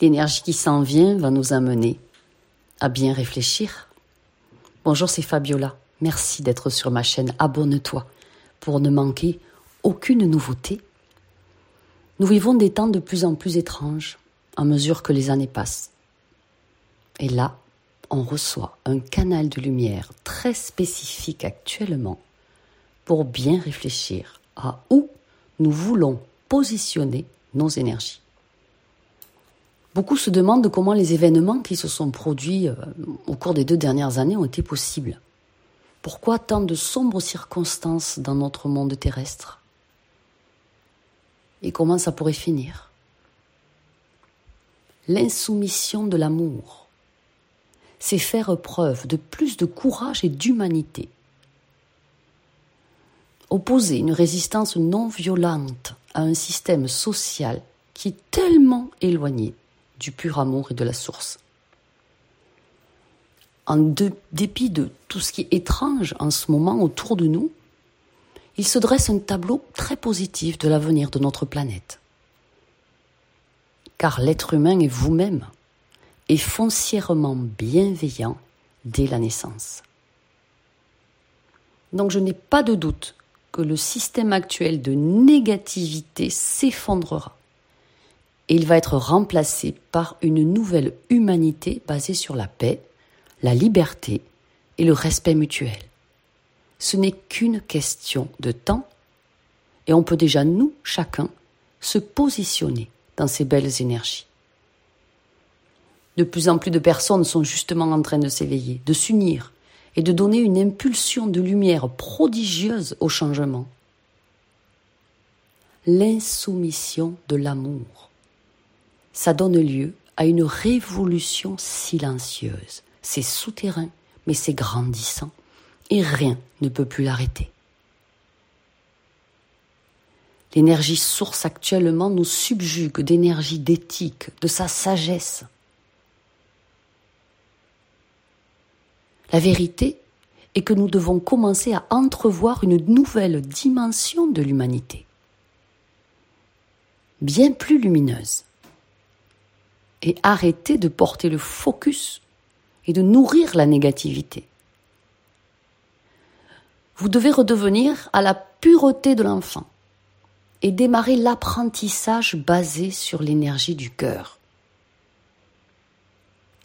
L'énergie qui s'en vient va nous amener à bien réfléchir. Bonjour, c'est Fabiola. Merci d'être sur ma chaîne. Abonne-toi pour ne manquer aucune nouveauté. Nous vivons des temps de plus en plus étranges à mesure que les années passent. Et là, on reçoit un canal de lumière très spécifique actuellement pour bien réfléchir à où nous voulons positionner nos énergies. Beaucoup se demandent comment les événements qui se sont produits euh, au cours des deux dernières années ont été possibles. Pourquoi tant de sombres circonstances dans notre monde terrestre? Et comment ça pourrait finir? L'insoumission de l'amour, c'est faire preuve de plus de courage et d'humanité. Opposer une résistance non violente à un système social qui est tellement éloigné du pur amour et de la source. En dépit de tout ce qui est étrange en ce moment autour de nous, il se dresse un tableau très positif de l'avenir de notre planète. Car l'être humain est vous-même et foncièrement bienveillant dès la naissance. Donc je n'ai pas de doute que le système actuel de négativité s'effondrera et il va être remplacé par une nouvelle humanité basée sur la paix, la liberté et le respect mutuel. Ce n'est qu'une question de temps et on peut déjà, nous, chacun, se positionner dans ces belles énergies. De plus en plus de personnes sont justement en train de s'éveiller, de s'unir et de donner une impulsion de lumière prodigieuse au changement. L'insoumission de l'amour ça donne lieu à une révolution silencieuse. C'est souterrain, mais c'est grandissant, et rien ne peut plus l'arrêter. L'énergie source actuellement nous subjugue d'énergie d'éthique, de sa sagesse. La vérité est que nous devons commencer à entrevoir une nouvelle dimension de l'humanité, bien plus lumineuse et arrêter de porter le focus et de nourrir la négativité. Vous devez redevenir à la pureté de l'enfant et démarrer l'apprentissage basé sur l'énergie du cœur.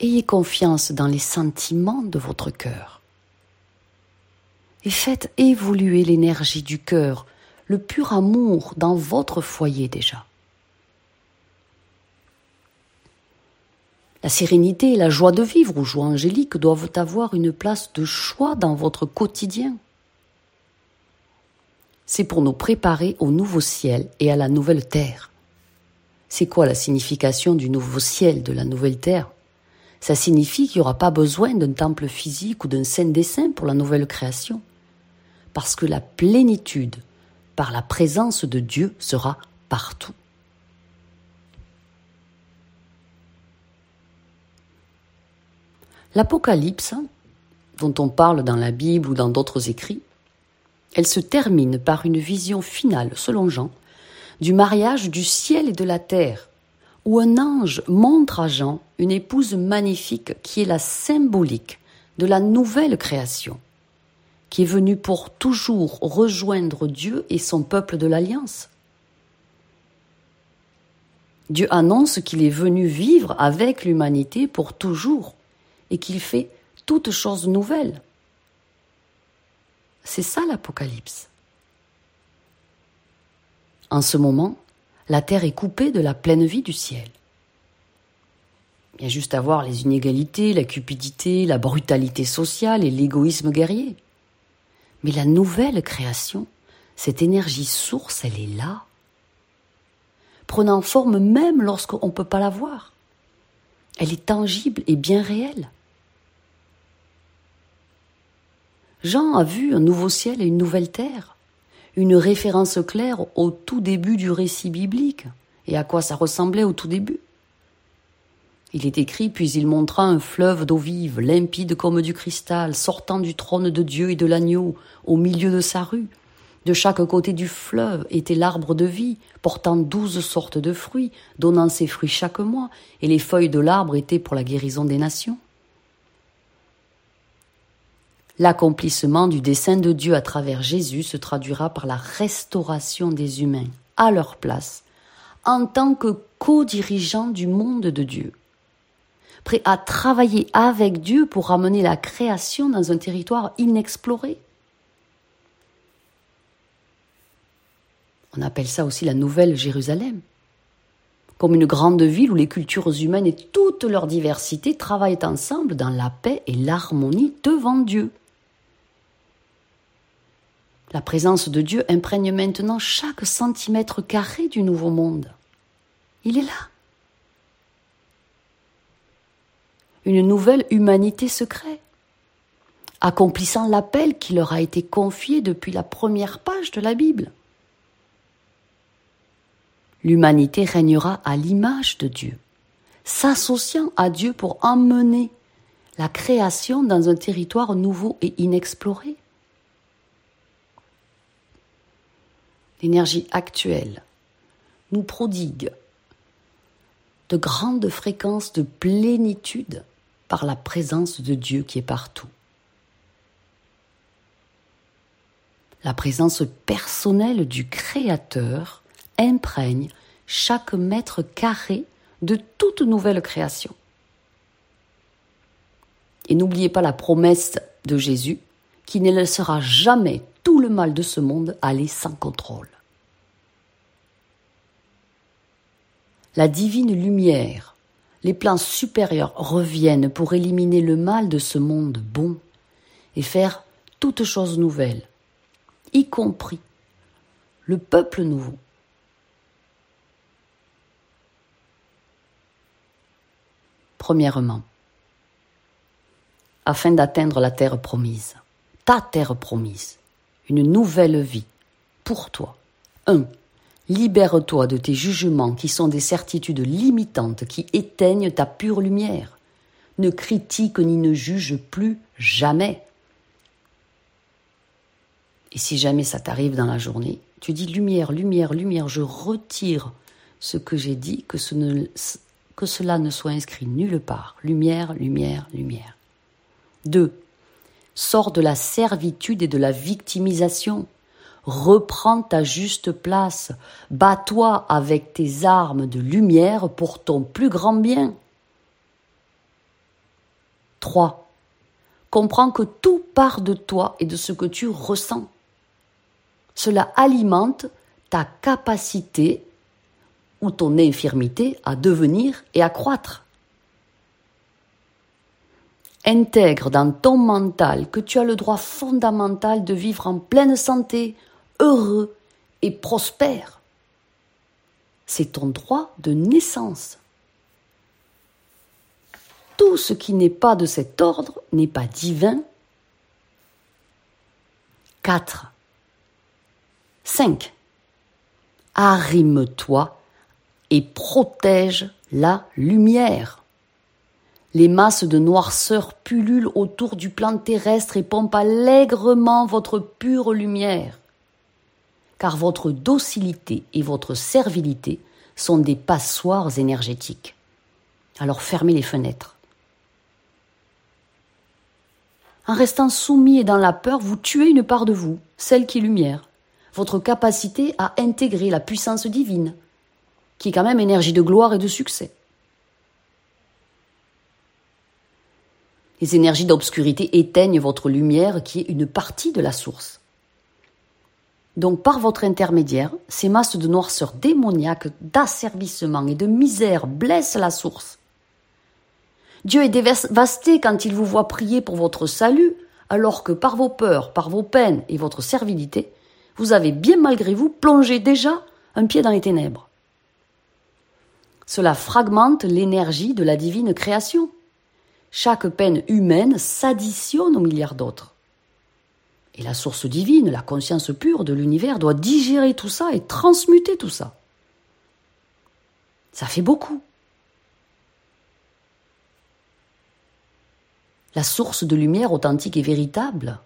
Ayez confiance dans les sentiments de votre cœur et faites évoluer l'énergie du cœur, le pur amour dans votre foyer déjà. La sérénité et la joie de vivre ou joie angélique doivent avoir une place de choix dans votre quotidien. C'est pour nous préparer au nouveau ciel et à la nouvelle terre. C'est quoi la signification du nouveau ciel, de la nouvelle terre? Ça signifie qu'il n'y aura pas besoin d'un temple physique ou d'un saint dessin pour la nouvelle création. Parce que la plénitude, par la présence de Dieu, sera partout. L'Apocalypse, dont on parle dans la Bible ou dans d'autres écrits, elle se termine par une vision finale, selon Jean, du mariage du ciel et de la terre, où un ange montre à Jean une épouse magnifique qui est la symbolique de la nouvelle création, qui est venue pour toujours rejoindre Dieu et son peuple de l'Alliance. Dieu annonce qu'il est venu vivre avec l'humanité pour toujours et qu'il fait toutes choses nouvelles. C'est ça l'Apocalypse. En ce moment, la terre est coupée de la pleine vie du ciel. Il y a juste à voir les inégalités, la cupidité, la brutalité sociale et l'égoïsme guerrier. Mais la nouvelle création, cette énergie source, elle est là, prenant forme même lorsqu'on ne peut pas la voir. Elle est tangible et bien réelle. Jean a vu un nouveau ciel et une nouvelle terre, une référence claire au tout début du récit biblique et à quoi ça ressemblait au tout début. Il est écrit, puis il montra un fleuve d'eau vive, limpide comme du cristal, sortant du trône de Dieu et de l'agneau, au milieu de sa rue, De chaque côté du fleuve était l'arbre de vie, portant douze sortes de fruits, donnant ses fruits chaque mois, et les feuilles de l'arbre étaient pour la guérison des nations. L'accomplissement du dessein de Dieu à travers Jésus se traduira par la restauration des humains à leur place en tant que co-dirigeants du monde de Dieu, prêts à travailler avec Dieu pour ramener la création dans un territoire inexploré. On appelle ça aussi la Nouvelle Jérusalem, comme une grande ville où les cultures humaines et toute leur diversité travaillent ensemble dans la paix et l'harmonie devant Dieu. La présence de Dieu imprègne maintenant chaque centimètre carré du nouveau monde. Il est là. Une nouvelle humanité se crée, accomplissant l'appel qui leur a été confié depuis la première page de la Bible. L'humanité régnera à l'image de Dieu, s'associant à Dieu pour emmener la création dans un territoire nouveau et inexploré. L'énergie actuelle nous prodigue de grandes fréquences de plénitude par la présence de Dieu qui est partout. La présence personnelle du Créateur imprègne chaque mètre carré de toute nouvelle création. Et n'oubliez pas la promesse de Jésus qui ne laissera jamais tout le mal de ce monde aller sans contrôle. La divine lumière, les plans supérieurs reviennent pour éliminer le mal de ce monde bon et faire toutes choses nouvelles, y compris le peuple nouveau. Premièrement, afin d'atteindre la terre promise, ta terre promise, nouvelle vie pour toi. 1. Libère-toi de tes jugements qui sont des certitudes limitantes qui éteignent ta pure lumière. Ne critique ni ne juge plus jamais. Et si jamais ça t'arrive dans la journée, tu dis lumière, lumière, lumière, je retire ce que j'ai dit, que, que cela ne soit inscrit nulle part. Lumière, lumière, lumière. 2. Sors de la servitude et de la victimisation. Reprends ta juste place. Bats-toi avec tes armes de lumière pour ton plus grand bien. 3. Comprends que tout part de toi et de ce que tu ressens. Cela alimente ta capacité ou ton infirmité à devenir et à croître. Intègre dans ton mental que tu as le droit fondamental de vivre en pleine santé, heureux et prospère. C'est ton droit de naissance. Tout ce qui n'est pas de cet ordre n'est pas divin. 4. 5. Arrime-toi et protège la lumière. Les masses de noirceur pullulent autour du plan terrestre et pompent allègrement votre pure lumière. Car votre docilité et votre servilité sont des passoires énergétiques. Alors fermez les fenêtres. En restant soumis et dans la peur, vous tuez une part de vous, celle qui est lumière, votre capacité à intégrer la puissance divine, qui est quand même énergie de gloire et de succès. Les énergies d'obscurité éteignent votre lumière qui est une partie de la source. Donc par votre intermédiaire, ces masses de noirceur démoniaque, d'asservissement et de misère blessent la source. Dieu est dévasté quand il vous voit prier pour votre salut, alors que par vos peurs, par vos peines et votre servilité, vous avez bien malgré vous plongé déjà un pied dans les ténèbres. Cela fragmente l'énergie de la divine création. Chaque peine humaine s'additionne aux milliards d'autres. Et la source divine, la conscience pure de l'univers doit digérer tout ça et transmuter tout ça. Ça fait beaucoup. La source de lumière authentique et véritable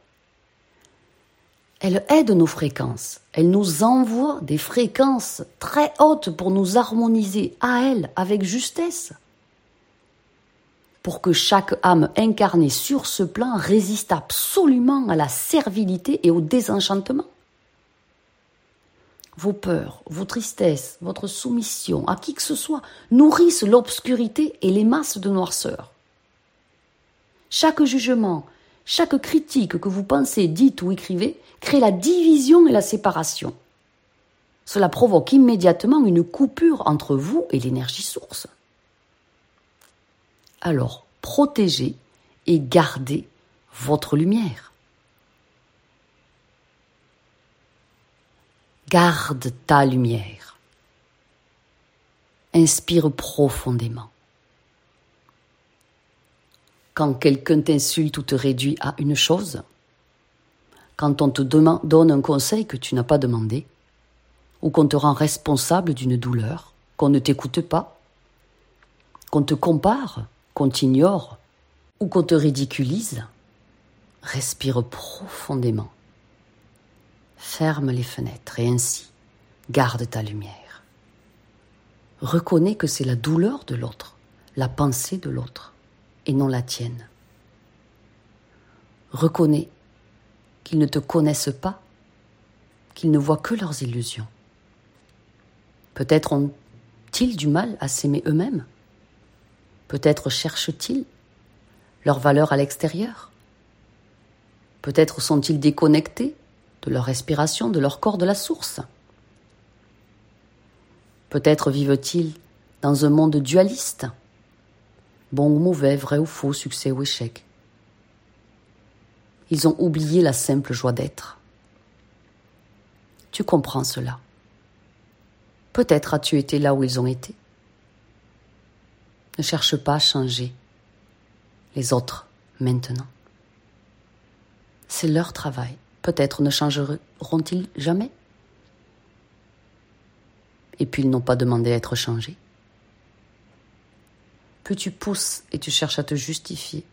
Elle aide nos fréquences. Elle nous envoie des fréquences très hautes pour nous harmoniser à elle avec justesse. Pour que chaque âme incarnée sur ce plan résiste absolument à la servilité et au désenchantement. Vos peurs, vos tristesses, votre soumission à qui que ce soit nourrissent l'obscurité et les masses de noirceur. Chaque jugement, chaque critique que vous pensez, dites ou écrivez crée la division et la séparation. Cela provoque immédiatement une coupure entre vous et l'énergie source. Alors, protégez et gardez votre lumière. Garde ta lumière. Inspire profondément. Quand quelqu'un t'insulte ou te réduit à une chose, quand on te donne un conseil que tu n'as pas demandé, ou qu'on te rend responsable d'une douleur, qu'on ne t'écoute pas, qu'on te compare, qu'on t'ignore, ou qu'on te ridiculise, respire profondément. Ferme les fenêtres et ainsi garde ta lumière. Reconnais que c'est la douleur de l'autre, la pensée de l'autre et non la tienne. Reconnais qu'ils ne te connaissent pas, qu'ils ne voient que leurs illusions. Peut-être ont-ils du mal à s'aimer eux-mêmes Peut-être cherchent-ils leur valeur à l'extérieur? Peut-être sont-ils déconnectés de leur respiration, de leur corps, de la source? Peut-être vivent-ils dans un monde dualiste? Bon ou mauvais, vrai ou faux, succès ou échec? Ils ont oublié la simple joie d'être. Tu comprends cela. Peut-être as-tu été là où ils ont été? Ne cherche pas à changer les autres maintenant. C'est leur travail. Peut-être ne changeront-ils jamais. Et puis ils n'ont pas demandé à être changés. Plus tu pousses et tu cherches à te justifier,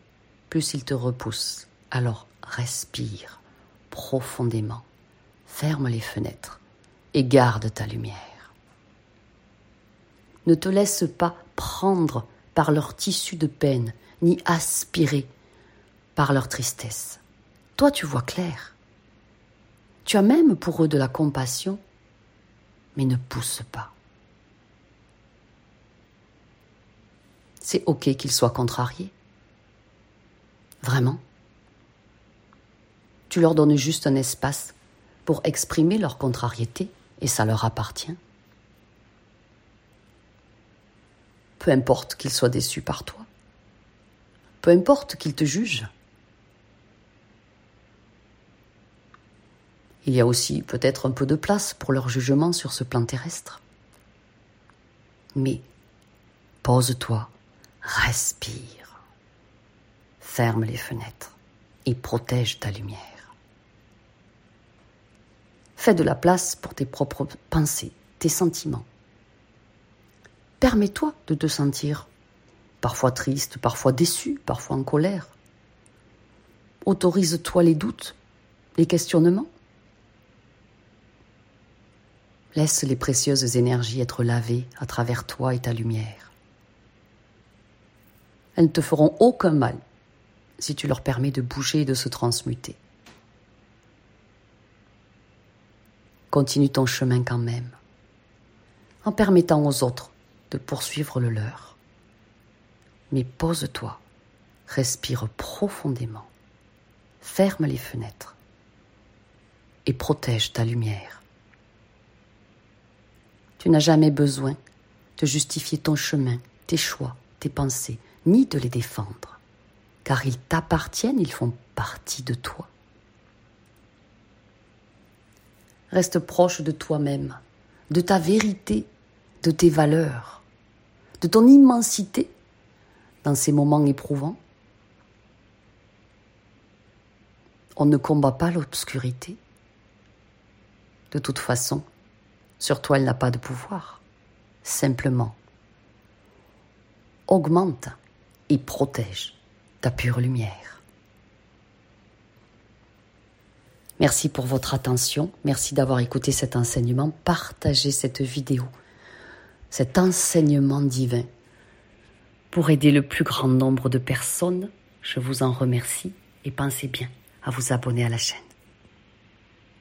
plus il te repousse. Alors respire profondément, ferme les fenêtres et garde ta lumière. Ne te laisse pas prendre par leur tissu de peine, ni aspirer par leur tristesse. Toi, tu vois clair. Tu as même pour eux de la compassion, mais ne pousse pas. c'est OK qu'ils soient contrariés. Vraiment. Tu leur donnes juste un espace pour exprimer leur contrariété et ça leur appartient. Peu importe qu'ils soient déçus par toi. Peu importe qu'ils te jugent. Il y a aussi peut-être un peu de place pour leur jugement sur ce plan terrestre. Mais pose-toi Respire. Ferme les fenêtres et protège ta lumière. Fais de la place pour tes propres pensées, tes sentiments. Permets-toi de te sentir parfois triste, parfois déçu, parfois en colère. Autorise-toi les doutes, les questionnements. Laisse les précieuses énergies être lavées à travers toi et ta lumière. Elles ne te feront aucun mal si tu leur permets de bouger et de se transmuter. Continue ton chemin quand même, en permettant aux autres poursuivre le leur. Mais pose-toi, respire profondément, ferme les fenêtres et protège ta lumière. Tu n'as jamais besoin de justifier ton chemin, tes choix, tes pensées, ni de les défendre, car ils t'appartiennent, ils font partie de toi. Reste proche de toi-même, de ta vérité, de tes valeurs, de ton immensité dans ces moments éprouvants. On ne combat pas l'obscurité. De toute façon, sur toi, elle n'a pas de pouvoir. Simplement, augmente et protège ta pure lumière. Merci pour votre attention. Merci d'avoir écouté cet enseignement. Partagez cette vidéo, cet enseignement divin pour aider le plus grand nombre de personnes. Je vous en remercie et pensez bien à vous abonner à la chaîne.